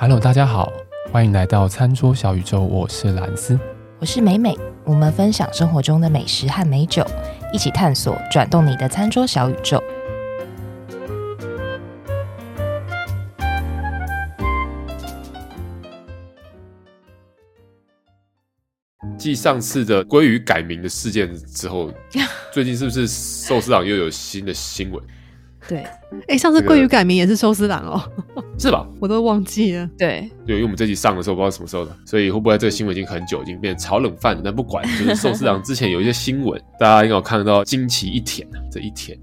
Hello，大家好，欢迎来到餐桌小宇宙，我是兰斯，我是美美，我们分享生活中的美食和美酒，一起探索转动你的餐桌小宇宙。继上次的鲑鱼改名的事件之后，最近是不是寿司郎又有新的新闻？对，哎、欸，上次桂鱼改名也是寿司郎哦，是吧？我都忘记了。对，对，因为我们这集上的时候不知道什么时候的，所以会不会这个新闻已经很久，已经变成炒冷饭了？但不管，就是 寿司郎之前有一些新闻，大家应该有看到惊奇一舔这一舔。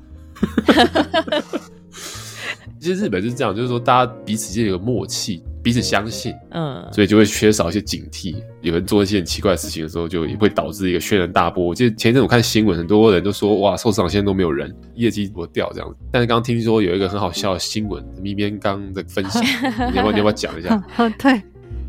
其实日本就是这样，就是说大家彼此间有个默契。彼此相信，嗯，所以就会缺少一些警惕。有人做一些很奇怪的事情的时候，就也会导致一个轩然大波。我记得前一阵我看新闻，很多人都说，哇，寿司郎现在都没有人，业绩不掉这样子。但是刚刚听说有一个很好笑的新闻，咪边刚的分享，你要不要你要不要讲一下？对，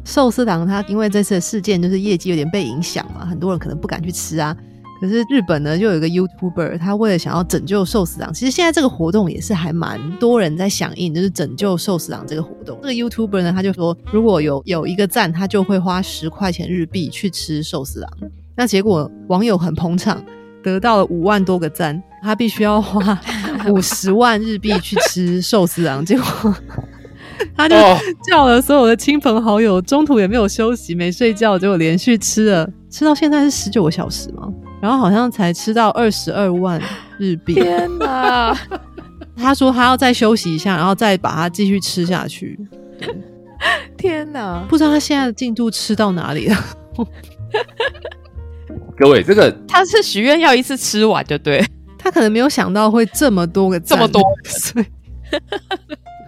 寿司郎他因为这次的事件，就是业绩有点被影响嘛，很多人可能不敢去吃啊。可是日本呢，就有一个 YouTuber，他为了想要拯救寿司郎，其实现在这个活动也是还蛮多人在响应，就是拯救寿司郎这个活动。这个 YouTuber 呢，他就说，如果有有一个赞，他就会花十块钱日币去吃寿司郎。那结果网友很捧场，得到了五万多个赞，他必须要花 五十万日币去吃寿司郎。结果 他就叫了所有的亲朋好友，中途也没有休息，没睡觉，结果连续吃了，吃到现在是十九个小时吗？然后好像才吃到二十二万日币。天哪！他说他要再休息一下，然后再把它继续吃下去。天哪！不知道他现在的进度吃到哪里了。各位，这个他是许愿要一次吃完就对。他可能没有想到会这么多个这么多。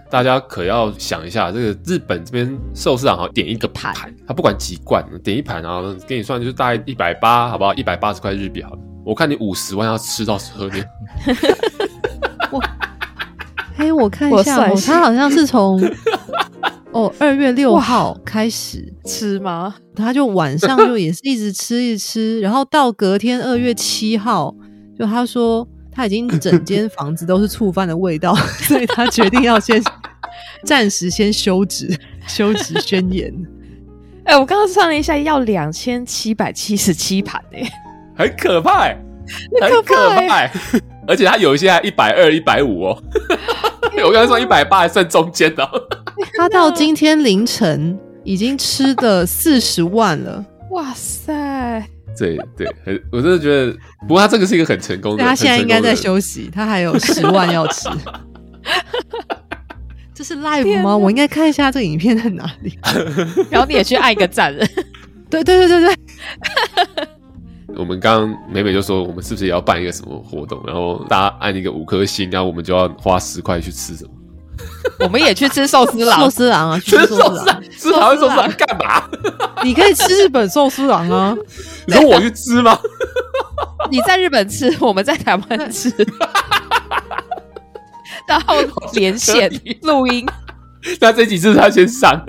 大家可要想一下，这个日本这边寿司郎好像点一个盘，他不管几罐，点一盘，然后给你算就是大概一百八，好不好？一百八十块日币好了。我看你五十万要吃到十二点。我，哎，我看一下，他好像是从 哦二月六号开始吃吗？他就晚上就也是一直吃一直吃，然后到隔天二月七号，就他说。他已经整间房子都是醋饭的味道，所以他决定要先暂时先休止，休止宣言。哎、欸，我刚刚算了一下，要两千七百七十七盘哎，很可怕，很可怕，欸，而且他有一些还一百二、一百五哦。我刚才说一百八还算中间的，他到今天凌晨已经吃的四十万了，哇塞！对对，很，我真的觉得，不过他这个是一个很成功的。他现在应该在休息，他还有十万要吃。这是 live 吗？我应该看一下这个影片在哪里。然后你也去按一个赞。对对对对对。我们刚刚美美就说，我们是不是也要办一个什么活动？然后大家按一个五颗星，然后我们就要花十块去吃什么？我们也去吃寿司郎，寿司郎啊，吃寿司郎，吃台湾寿司郎干嘛？你可以吃日本寿司郎啊！你说我去吃吗？你在日本吃，我们在台湾吃，然后连线录音。那这几次他先上。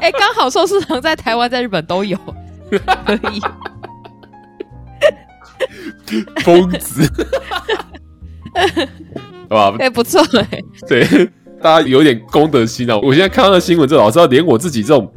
哎、欸，刚好寿司郎在台湾、在日本都有，可以。疯子，好吧？哎，不错哎、欸。对，大家有点公德心啊！我现在看到的新闻，这老知道，连我自己这种，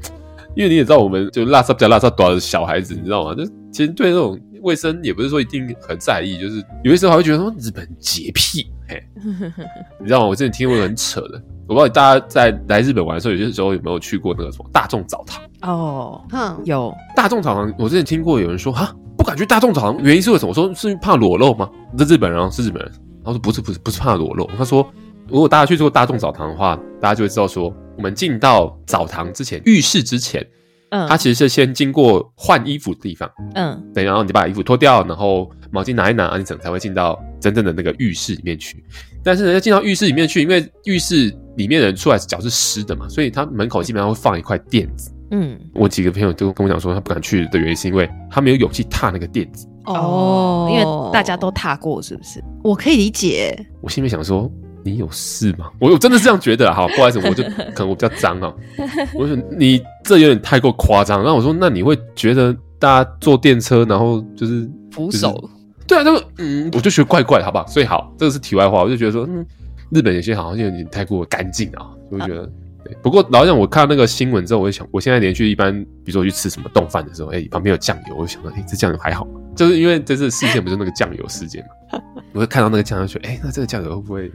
因为你也知道，我们就拉萨比较拉萨短的小孩子，你知道吗？就其实对这种卫生也不是说一定很在意，就是有些时候还会觉得说日本洁癖，嘿，你知道吗？我之前听过很扯的，我不知道大家在来日本玩的时候，有些时候有没有去过那个什么大众澡堂？哦，哼，有大众澡堂，我之前听过有人说哈。不敢去大众澡堂，原因是为什么？我说是怕裸露吗？这日本人是日本人，他说不是不是不是怕裸露。他说如果大家去做大众澡堂的话，大家就会知道说，我们进到澡堂之前，浴室之前，嗯，他其实是先经过换衣服的地方，嗯，对，然后你把衣服脱掉，然后毛巾拿一拿，你整才会进到真正的那个浴室里面去。但是人家进到浴室里面去，因为浴室里面的人出来脚是湿的嘛，所以他门口基本上会放一块垫子。嗯，我几个朋友都跟我讲说，他不敢去的原因是因为他没有勇气踏那个垫子。哦，因为大家都踏过，是不是？我可以理解。我心里想说，你有事吗？我我真的是这样觉得。好，不好意思，我就可能我比较脏啊。我说你这有点太过夸张。然后我说，那你会觉得大家坐电车，然后就是、就是、扶手？对啊，就嗯，我就觉得怪怪的，好不好？所以好，这个是题外话。我就觉得说，嗯，日本有些好像有点太过干净啊，就会觉得。对，不过老实讲，我看到那个新闻之后，我就想，我现在连续一般，比如说我去吃什么冻饭的时候，哎、欸，旁边有酱油，我就想到，哎、欸，这酱油还好，就是因为这次事件不是那个酱油事件嘛，我会看到那个酱油，说，哎，那这个酱油会不会？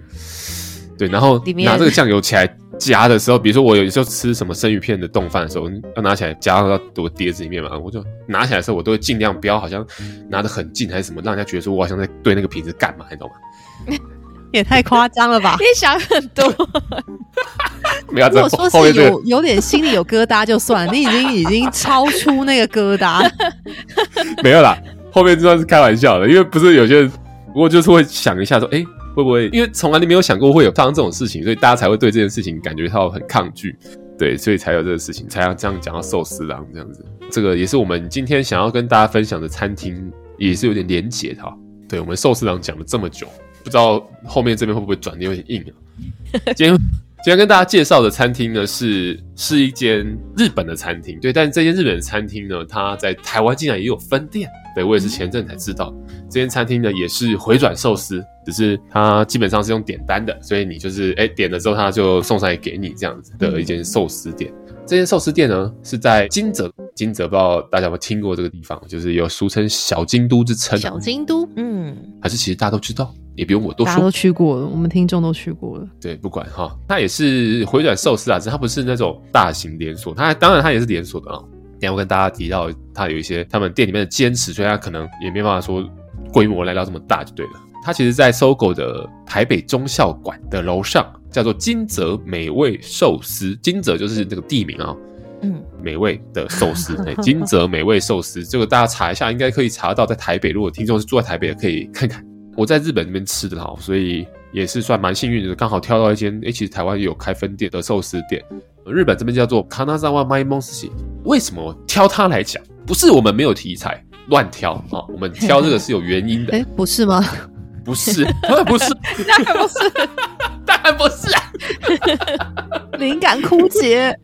对，然后拿这个酱油起来夹的时候，比如说我有时候吃什么生鱼片的冻饭的时候，要拿起来夹到我碟子里面嘛，我就拿起来的时候，我都会尽量不要好像拿得很近还是什么，让人家觉得说我好像在对那个瓶子干嘛，你懂吗？也太夸张了吧！你想很多。没有，如果说是有有点心里有疙瘩就算，你已经已经超出那个疙瘩。没有啦，后面就算是开玩笑的，因为不是有些人，不过就是会想一下说，哎、欸，会不会？因为从来你没有想过会有发生这种事情，所以大家才会对这件事情感觉到很抗拒，对，所以才有这个事情，才要这样讲到寿司郎这样子。这个也是我们今天想要跟大家分享的餐厅，也是有点连结的哈。对，我们寿司郎讲了这么久。不知道后面这边会不会转的有点硬啊？今天今天跟大家介绍的餐厅呢，是是一间日本的餐厅，对，但是这间日本的餐厅呢，它在台湾竟然也有分店，对，我也是前阵才知道，这间餐厅呢也是回转寿司，只是它基本上是用点单的，所以你就是哎点了之后，它就送上来给你这样子的一间寿司店。这间寿司店呢是在金泽，金泽不知道大家有没有听过这个地方，就是有俗称小京都之称。小京都，嗯，还是其实大家都知道。也不用我多说，大家都去过了，我们听众都去过了。对，不管哈，它也是回转寿司啊，只是它不是那种大型连锁，它当然它也是连锁的啊。等下我跟大家提到，它有一些他们店里面的坚持，所以它可能也没办法说规模来到这么大就对了。它其实，在 SOGO 的台北中校馆的楼上，叫做金泽美味寿司。金泽就是这个地名啊，嗯，美味的寿司，对，金泽美味寿司，这个大家查一下，应该可以查到，在台北。如果听众是住在台北的，可以看看。我在日本那边吃的哈，所以也是算蛮幸运的，刚好挑到一间诶、欸，其实台湾也有开分店的寿司店。日本这边叫做 Kanazawa Maimosushi，为什么挑它来讲？不是我们没有题材乱挑啊，我们挑这个是有原因的。哎、欸，不是吗？不是，不是，当然不是，当然不是啊！灵感枯竭。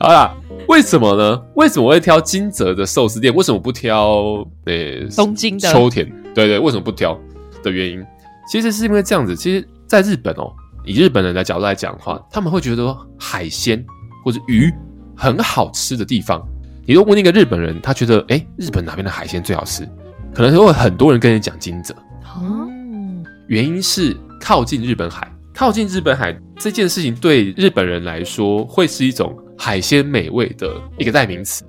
好啦，为什么呢？为什么会挑金泽的寿司店？为什么不挑呃、欸、东京的秋田？对，对对，为什么不挑的原因，其实是因为这样子。其实，在日本哦，以日本人的角度来讲的话，他们会觉得海鲜或者鱼很好吃的地方。你如果问一个日本人，他觉得哎、欸，日本哪边的海鲜最好吃？可能会很多人跟你讲金泽。哦，原因是靠近日本海，靠近日本海这件事情对日本人来说会是一种。海鲜美味的一个代名词，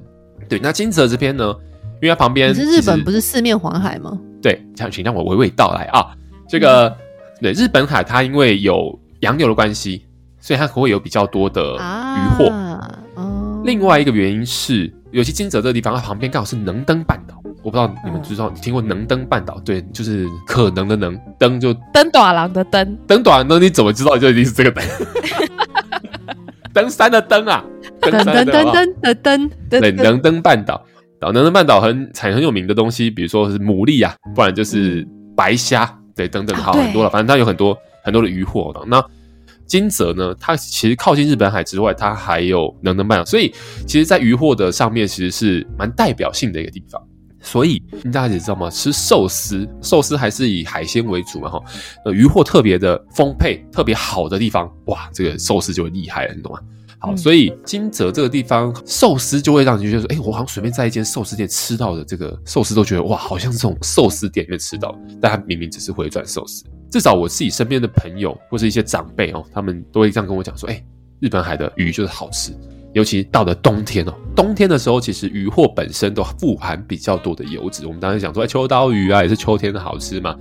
对。那金泽这边呢，因为它旁边，是日本不是四面环海吗？对，请请让我娓娓道来啊。这个、嗯、对日本海，它因为有洋流的关系，所以它会有比较多的渔获。啊哦、另外一个原因是，尤其金泽这个地方，它旁边刚好是能登半岛。我不知道你们知道，你听过能登半岛？对，就是可能的能。登，就登短郎的登，登短郎，你怎么知道就一定是这个登？登山的登啊，登登登登的登，对，能登半岛，然后能登半岛很产很有名的东西，比如说是牡蛎啊，不然就是白虾，对，等等，好很多了，反正它有很多很多的渔获的。那金泽呢，它其实靠近日本海之外，它还有能登半岛，所以其实，在渔获的上面，其实是蛮代表性的一个地方。所以大家也知道吗？吃寿司，寿司还是以海鲜为主嘛，哈。呃，渔获特别的丰沛、特别好的地方，哇，这个寿司就会厉害了，你懂吗？好，所以金泽这个地方寿司就会让你觉得说，哎、欸，我好像随便在一间寿司店吃到的这个寿司，都觉得哇，好像是这种寿司店里面吃到，但它明明只是回转寿司。至少我自己身边的朋友或是一些长辈哦，他们都会这样跟我讲说，哎、欸，日本海的鱼就是好吃。尤其到了冬天哦，冬天的时候，其实鱼货本身都富含比较多的油脂。我们当时讲说，哎，秋刀鱼啊，也是秋天的好吃嘛。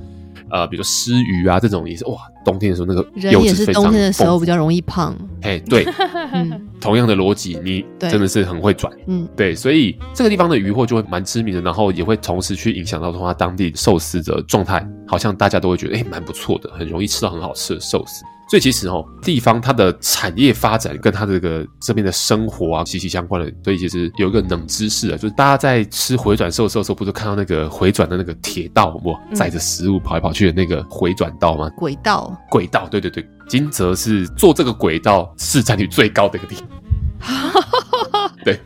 呃，比如说鰤鱼啊，这种也是哇，冬天的时候那个油脂非常。人也是冬天的时候比较容易胖。哎，对，同样的逻辑，你真的是很会转。嗯，对，所以这个地方的鱼货就会蛮知名的，然后也会同时去影响到说它当地寿司的状态，好像大家都会觉得哎，蛮不错的，很容易吃到很好吃的寿司。所以其实哦，地方它的产业发展跟它这个这边的生活啊息息相关的。所以其实有一个冷知识啊，就是大家在吃回转寿司的时候，不是看到那个回转的那个铁道，哇，载着食物跑来跑去的那个回转道吗？轨道，轨道，对对对，金泽是做这个轨道市占率最高的一个地方。对。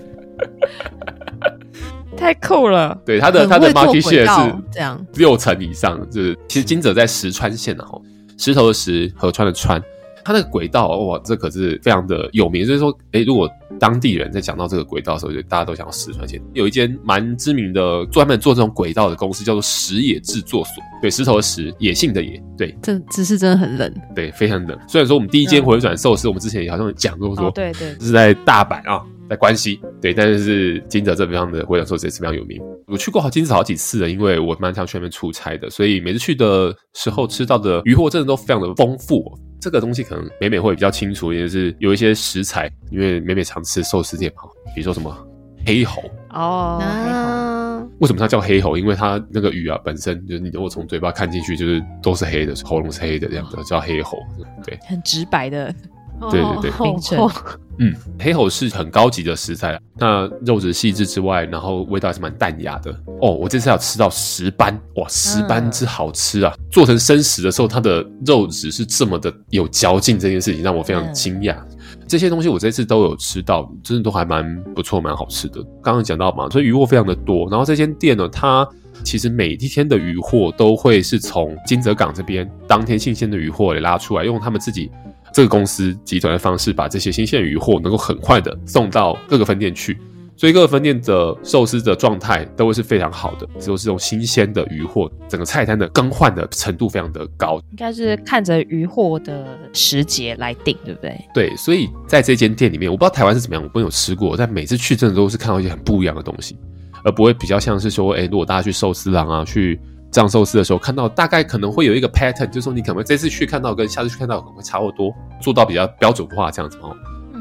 太酷了。对，它的它的 market share 是这样六成以上，就是其实金泽在石川县的哈，石头的石，河川的川。它那个轨道哇，这可是非常的有名。所以说，哎，如果当地人在讲到这个轨道的时候，就大家都想要石川县。有一间蛮知名的专门做这种轨道的公司，叫做石野制作所。对，石头的石，野性的野。对，这姿势真的很冷。对，非常冷。虽然说我们第一间回转寿司，我们之前也好像讲过说，对对，是在大阪啊，在关西。对，但是金泽这边的回转寿司也是非常有名。我去过好金泽好几次了，因为我蛮常去那边出差的，所以每次去的时候吃到的鱼货真的都非常的丰富。这个东西可能美美会比较清楚，也就是有一些食材，因为美美常吃寿司店嘛，比如说什么黑喉哦，为什么它叫黑喉？因为它那个鱼啊本身就是你如果从嘴巴看进去，就是都是黑的，喉咙是黑的这样子，叫黑喉，对，很直白的。对对对，名称。嗯，黑喉是很高级的食材，那肉质细致之外，然后味道还是蛮淡雅的。哦，我这次要吃到石斑，哇，石斑之好吃啊！嗯、做成生食的时候，它的肉质是这么的有嚼劲，这件事情让我非常惊讶。嗯、这些东西我这次都有吃到，真的都还蛮不错，蛮好吃的。刚刚讲到嘛，所以鱼货非常的多。然后这间店呢，它其实每一天的鱼货都会是从金泽港这边当天新鲜的鱼货给拉出来，用他们自己。这个公司集团的方式，把这些新鲜鱼货能够很快的送到各个分店去，所以各个分店的寿司的状态都会是非常好的，都是这种新鲜的鱼货，整个菜单的更换的程度非常的高。应该是看着鱼货的时节来定，对不对？对，所以在这间店里面，我不知道台湾是怎么样，我没有吃过，但每次去真的都是看到一些很不一样的东西，而不会比较像是说，哎，如果大家去寿司郎啊，去。藏寿司的时候，看到大概可能会有一个 pattern，就是说你可能这次去看到跟下次去看到可能会差不多，做到比较标准化这样子哦。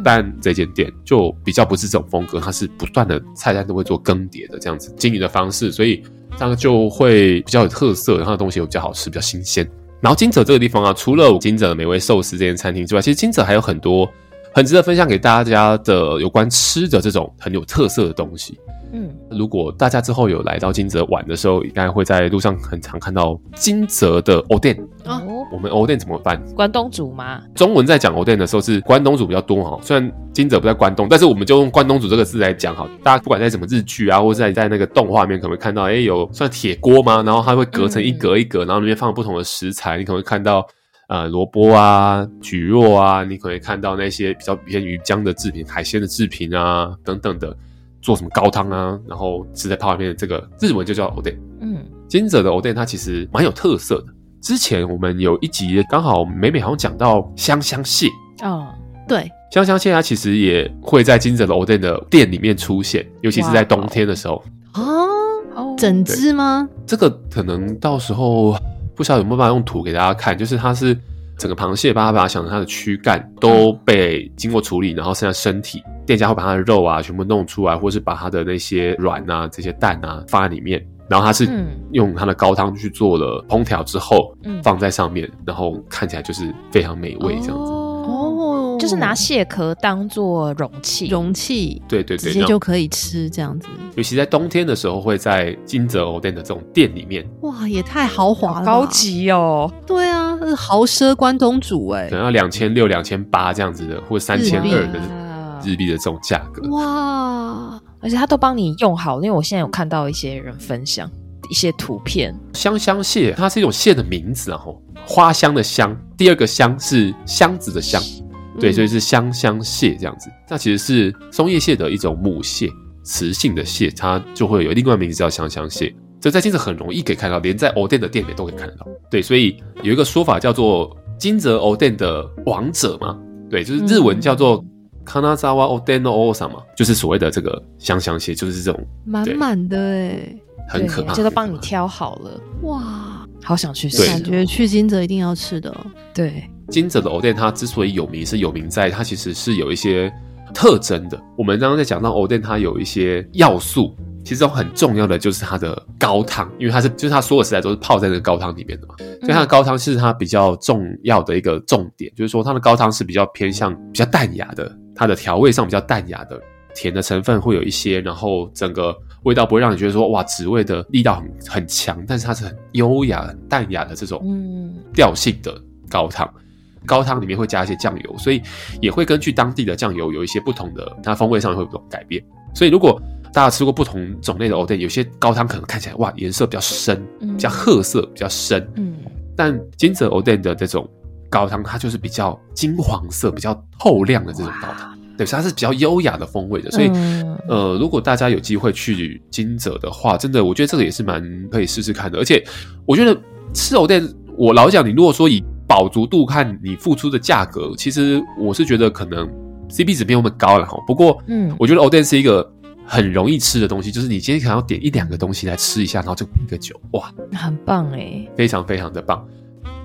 但这间店就比较不是这种风格，它是不断的菜单都会做更迭的这样子经营的方式，所以这样就会比较有特色，然后东西又比较好吃，比较新鲜。然后金泽这个地方啊，除了金泽的美味寿司这间餐厅之外，其实金泽还有很多很值得分享给大家的有关吃的这种很有特色的东西。嗯，如果大家之后有来到金泽玩的时候，应该会在路上很常看到金泽的欧店哦。我们欧店怎么办？关东煮吗？中文在讲欧店的时候是关东煮比较多哈。虽然金泽不在关东，但是我们就用关东煮这个字来讲哈。大家不管在什么日剧啊，或者在在那个动画里面，可能会看到，哎，有算铁锅吗？然后它会隔成一格一格，然后里面放不同的食材，你可能会看到呃萝卜啊、蒟蒻啊，你可能会看到那些比较偏鱼浆的制品、海鲜的制品啊等等的。做什么高汤啊，然后吃在泡面的这个日文就叫藕店。嗯，金泽的藕店它其实蛮有特色的。之前我们有一集刚好美美好像讲到香香蟹哦，对，香香蟹它其实也会在金泽的藕店的店里面出现，尤其是在冬天的时候啊，哦，整只吗？这个可能到时候不晓得有没有办法用图给大家看，就是它是。整个螃蟹，把它把它想成它的躯干都被经过处理，然后剩下身体，店家会把它的肉啊全部弄出来，或是把它的那些卵啊、这些蛋啊放在里面，然后它是用它的高汤去做了烹调之后，放在上面，然后看起来就是非常美味这样子。哦，就是拿蟹壳当做容器，容器，对对对，直接就可以吃这样子。尤其在冬天的时候，会在金泽藕店的这种店里面，哇，也太豪华了，高级哦。对啊，是豪奢关东煮哎，可能要两千六、两千八这样子的，或者三千二的日币的这种价格。哇，而且他都帮你用好，因为我现在有看到一些人分享一些图片。香香蟹，它是一种蟹的名字，然后花香的香，第二个香是箱子的箱，对，所以是香香蟹这样子。那其实是松叶蟹的一种母蟹。雌性的蟹，它就会有另外一个名字叫香香蟹，这在金泽很容易可以看到，连在欧店的店里都可以看得到。对，所以有一个说法叫做金泽欧店的王者嘛，对，就是日文叫做 Kanazawa Oden no Osama，就是所谓的这个香香蟹，就是这种满满的哎，很可怕，这都帮你挑好了，哇，好想去吃，感觉去金泽一定要吃的。对，金泽的欧店它之所以有名，是有名在它其实是有一些。特征的，我们刚刚在讲到欧店，它有一些要素，其中很重要的就是它的高汤，因为它是就是它所有食材都是泡在那个高汤里面的嘛，所以它的高汤是它比较重要的一个重点，就是说它的高汤是比较偏向比较淡雅的，它的调味上比较淡雅的，甜的成分会有一些，然后整个味道不会让你觉得说哇，滋味的力道很很强，但是它是很优雅、很淡雅的这种调性的高汤。高汤里面会加一些酱油，所以也会根据当地的酱油有一些不同的，它风味上会有不同改变。所以如果大家吃过不同种类的藕店，有些高汤可能看起来哇颜色比较深，比较褐色，比较深。嗯，但金泽藕店的这种高汤，它就是比较金黄色、比较透亮的这种高汤，对，它是比较优雅的风味的。所以，嗯、呃，如果大家有机会去金泽的话，真的，我觉得这个也是蛮可以试试看的。而且，我觉得吃藕店，我老讲，你如果说以饱足度看你付出的价格，其实我是觉得可能 CP 值没有那么高了哈。不过，嗯，我觉得藕店是一个。很容易吃的东西，就是你今天可能要点一两个东西来吃一下，然后就一个酒，哇，很棒哎，非常非常的棒。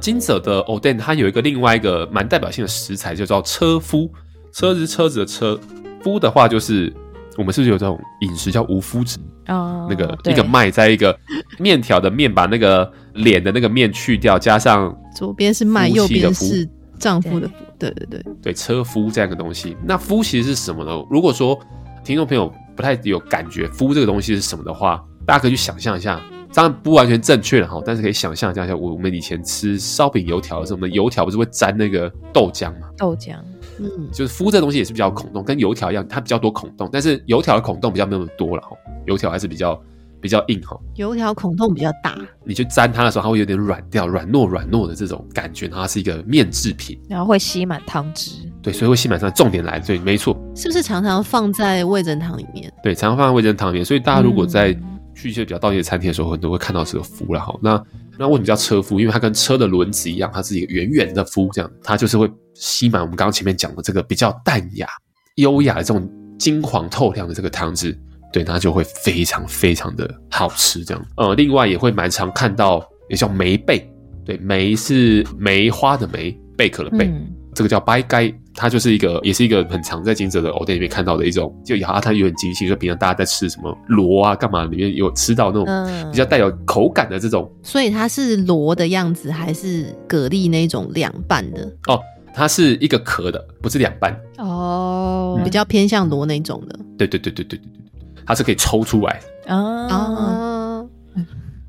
金泽的 Oden 它有一个另外一个蛮代表性的食材，就叫车夫。车是车子的车，夫的话就是我们是不是有这种饮食叫无麸质啊？那个一个麦在一个面条的面，把那个脸的那个面去掉，加上左边是麦，右边是丈夫的夫，对对对对，车夫这样的东西。那夫其实是什么呢？如果说听众朋友。不太有感觉，敷这个东西是什么的话，大家可以去想象一下，当然不完全正确了哈，但是可以想象一下，我我们以前吃烧饼油条的时候，我们油条不是会沾那个豆浆吗？豆浆，嗯，就是敷这东西也是比较孔洞，跟油条一样，它比较多孔洞，但是油条的孔洞比较没有那么多了哈，油条还是比较。比较硬哈，油条孔洞比较大，你去沾它的时候，它会有点软掉，软糯软糯的这种感觉，它是一个面制品，然后会吸满汤汁，对，所以会吸满汤。重点来，对，没错，是不是常常放在味噌汤里面？对，常常放在味噌汤里面，所以大家如果在去一些比较道地的餐厅的时候，很多会看到这个麸了哈。那那为什么叫车麸？因为它跟车的轮子一样，它是一个圆圆的麸，这样它就是会吸满我们刚刚前面讲的这个比较淡雅、优雅的这种金黄透亮的这个汤汁。对，那就会非常非常的好吃，这样。呃，另外也会蛮常看到，也叫梅贝，对，梅是梅花的梅，贝壳的贝，嗯、这个叫白盖，它就是一个，也是一个很常在金泽的藕店里面看到的一种，就咬它有点极细，就平常大家在吃什么螺啊，干嘛里面有吃到那种比较带有口感的这种。嗯、所以它是螺的样子，还是蛤蜊那种两半的？哦，它是一个壳的，不是两半。哦，嗯、比较偏向螺那种的。对对对对对对对。它是可以抽出来啊，啊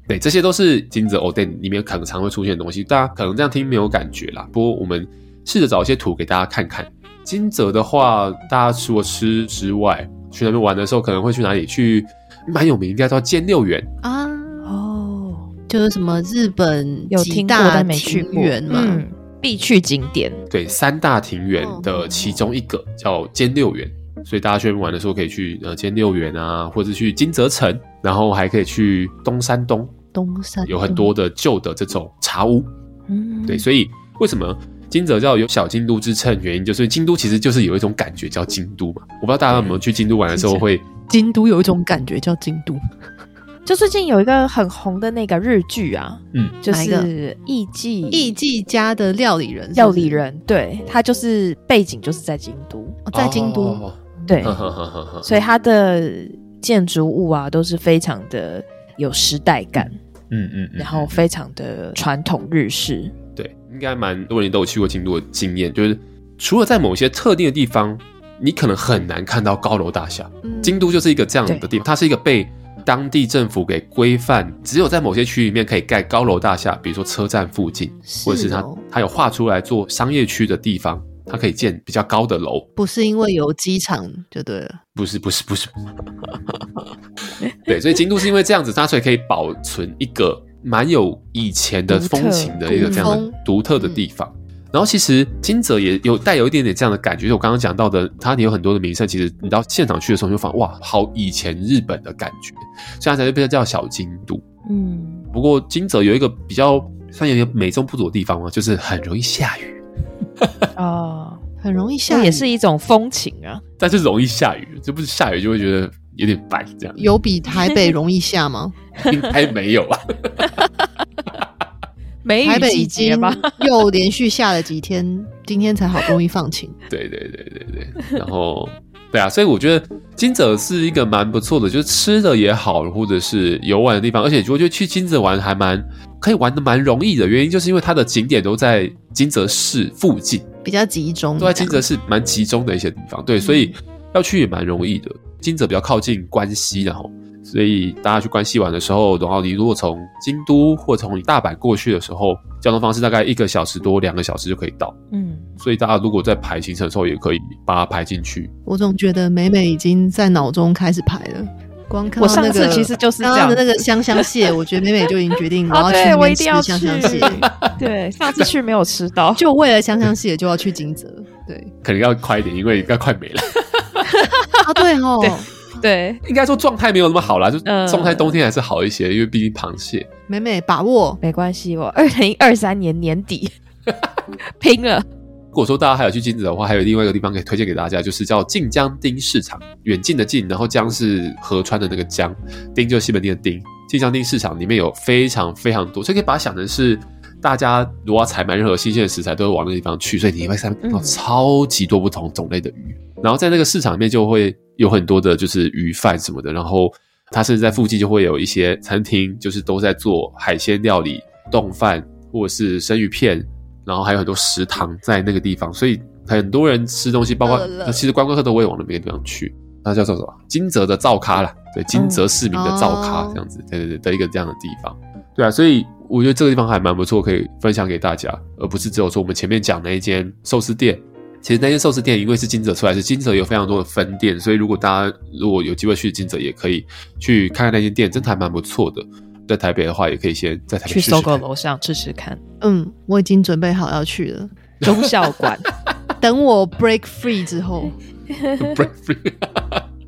对，这些都是金泽藕店里面可能常会出现的东西。大家可能这样听没有感觉啦，不过我们试着找一些图给大家看看。金泽的话，大家除了吃之外，去那边玩的时候可能会去哪里？去蛮有名，应该叫菅六园啊。哦，就是什么日本有听过但没去过嘛，嗯，必去景点。对，三大庭园的其中一个叫菅六园。所以大家去玩的时候可以去呃菅六园啊，或者去金泽城，然后还可以去东山东。东山东有很多的旧的这种茶屋。嗯，对，所以为什么金泽叫有小京都之称？原因就是京都其实就是有一种感觉叫京都嘛。我不知道大家有没有去京都玩的时候会，京都有一种感觉叫京都。就最近有一个很红的那个日剧啊，嗯，就是艺伎艺伎家的料理人是是，料理人，对，他就是背景就是在京都，哦、在京都。哦对，所以它的建筑物啊都是非常的有时代感，嗯嗯，然后非常的传统日式。对，应该蛮多人都有去过京都的经验，就是除了在某些特定的地方，你可能很难看到高楼大厦。嗯、京都就是一个这样的地方，它是一个被当地政府给规范，只有在某些区域里面可以盖高楼大厦，比如说车站附近，哦、或者是它它有画出来做商业区的地方。它可以建比较高的楼，不是因为有机场就对了，不是不是不是，对，所以京都是因为这样子，它所以可以保存一个蛮有以前的风情的一个这样的独特的地方。然后其实金泽也有带有一点点这样的感觉，就是我刚刚讲到的，它有很多的名胜，其实你到现场去的时候，你就发现哇，好以前日本的感觉，所以它才会被叫小京都。嗯，不过金泽有一个比较算有点美中不足的地方嘛，就是很容易下雨。哦，很容易下雨，也是一种风情啊。但是容易下雨，这不是下雨就会觉得有点烦这样。有比台北容易下吗？应该没有啊。梅雨季节吧，又连续下了几天，今天才好不容易放晴。对对对对对，然后对啊，所以我觉得金泽是一个蛮不错的，就是吃的也好，或者是游玩的地方，而且我觉得去金泽玩还蛮。可以玩的蛮容易的原因，就是因为它的景点都在金泽市附近，比较集中，都在金泽市蛮集中的一些地方。对，所以要去也蛮容易的。金泽比较靠近关西，然后所以大家去关西玩的时候，然后你如果从京都或从大阪过去的时候，交通方式大概一个小时多两个小时就可以到。嗯，所以大家如果在排行程的时候，也可以把它排进去。我总觉得美美已经在脑中开始排了。光看我到那个上次其实就是这样刚刚的那个香香蟹，我觉得美美就已经决定我哦，要去对那边吃我一定要香香蟹，对，上次去没有吃到，就为了香香蟹就要去金泽。对，可能要快一点，因为应该快没了。啊对哦，对 对，应该说状态没有那么好啦，就嗯状态冬天还是好一些，因为毕竟螃蟹。美美把握。没关系，我二零二三年年底 拼了。如果说大家还有去金子的话，还有另外一个地方可以推荐给大家，就是叫近江町市场。远近的近，然后江是河川的那个江，町就是西门町的町。近江町市场里面有非常非常多，所以可以把它想成是大家如果要采买任何新鲜的食材，都会往那个地方去，所以你会看到超级多不同种类的鱼。然后在那个市场里面就会有很多的就是鱼贩什么的，然后它甚至在附近就会有一些餐厅，就是都在做海鲜料理、冻饭或者是生鱼片。然后还有很多食堂在那个地方，所以很多人吃东西，包括其实观光客都会往那边地方去。那叫做什么？金泽的灶咖啦，对，金泽市民的灶咖嗯这样子，对对对的一个这样的地方。对啊，所以我觉得这个地方还蛮不错，可以分享给大家，而不是只有说我们前面讲那一间寿司店。其实那间寿司店因为是金泽出来，是金泽有非常多的分店，所以如果大家如果有机会去金泽，也可以去看看那间店，真的还蛮不错的。在台北的话，也可以先在台北去搜狗楼上吃吃看，嗯，我已经准备好要去了。忠孝馆。等我 break free 之后，break free。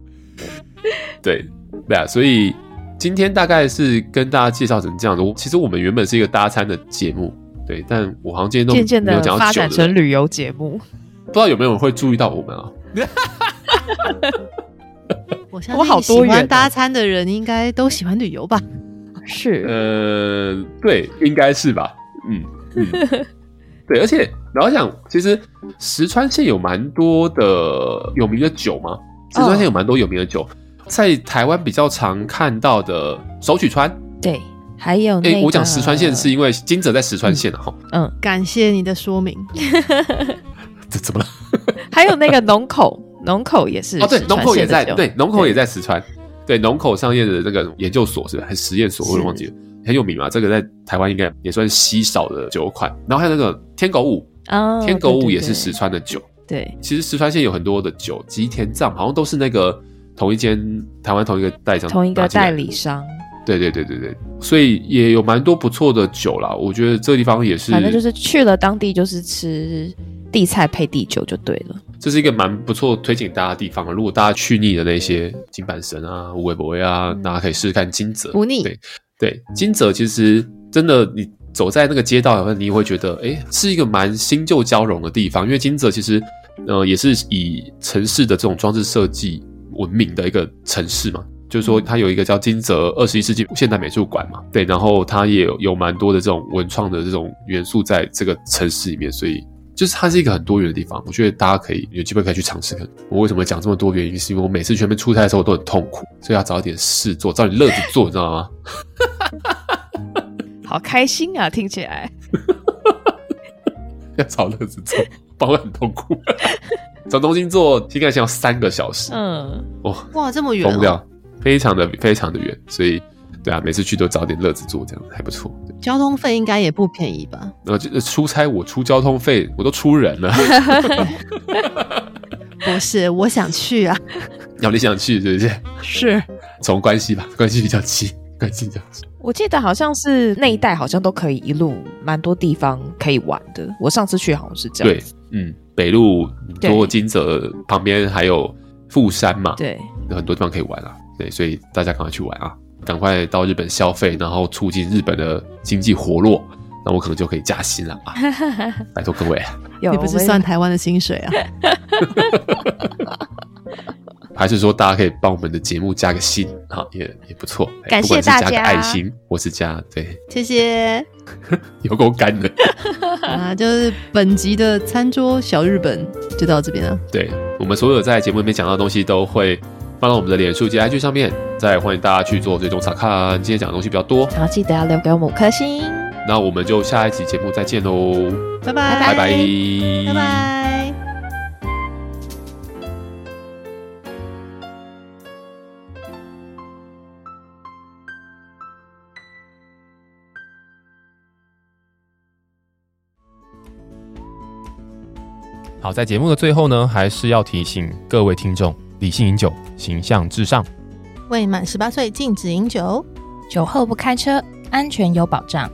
对对啊，所以今天大概是跟大家介绍成这样的。其实我们原本是一个搭餐的节目，对，但我好像今天都渐渐的发展成旅游节目，不知道有没有人会注意到我们啊？我相信喜欢搭餐的人应该都喜欢旅游吧？是呃，对，应该是吧？嗯嗯，对，而且然后想，其实石川县有蛮多的有名的酒嘛，石川县有蛮多有名的酒，在台湾比较常看到的手取川。对，还有那哎、个我讲石川县是因为金泽在石川县啊，哈、嗯，感谢你的说明。这怎么了？还有那个农口，农口也是哦，对，石川农口也在，对，农口也在石川，对，农口上业的那个研究所是吧？还是实验所，我有点忘记了，很有名嘛。这个在台湾应该也算是稀少的酒款。然后还有那个天狗舞，啊，天狗舞也是石，川的酒。对对其实石川县有很多的酒，吉田藏好像都是那个同一间台湾同一个代理商，同一个代理。商，对对对对对，所以也有蛮多不错的酒啦。我觉得这个地方也是，反正就是去了当地就是吃地菜配地酒就对了。这是一个蛮不错推荐大家的地方啊。如果大家去腻的那些金板神啊、无尾博威啊，大家可以试试看金泽。不腻对对，金泽其实真的，你走在那个街道，你也会觉得，哎，是一个蛮新旧交融的地方。因为金泽其实，呃，也是以城市的这种装置设计闻名的一个城市嘛。就是说，它有一个叫金泽二十一世纪现代美术馆嘛，对，然后它也有有蛮多的这种文创的这种元素在这个城市里面，所以就是它是一个很多元的地方。我觉得大家可以有机会可以去尝试看。我为什么讲这么多原因，是因为我每次去那边出差的时候我都很痛苦，所以要找一点事做，找点乐子做，你知道吗？好开心啊，听起来。要找乐子做，不然会很痛苦。从东京坐新干线要三个小时，嗯，哇，哇，这么远、哦，疯掉，非常的非常的远，所以对啊，每次去都找点乐子做，这样还不错。对交通费应该也不便宜吧？然后这出差我出交通费，我都出人了。不是，我想去啊。要 你想去，是不是？是，从关系吧，关系比较近，关系比较近。我记得好像是那一带好像都可以一路蛮多地方可以玩的。我上次去好像是这样对，，嗯，北路对多金泽旁边还有富山嘛，对，有很多地方可以玩啊。对，所以大家赶快去玩啊，赶快到日本消费，然后促进日本的经济活络，那我可能就可以加薪了啊！拜托各位，你不是算台湾的薪水啊？还是说大家可以帮我们的节目加个薪啊，也也不错。哎感谢大家爱心，或是加对，谢谢。有够干的。啊，就是本集的餐桌小日本就到这边了。对我们所有在节目里面讲到的东西，都会放到我们的脸书及 IG 上面，再欢迎大家去做追踪查看。今天讲的东西比较多，然后记得要留给我们五颗星。那我们就下一集节目再见喽，拜拜，拜拜，拜拜。好，在节目的最后呢，还是要提醒各位听众：理性饮酒，形象至上。未满十八岁禁止饮酒，酒后不开车，安全有保障。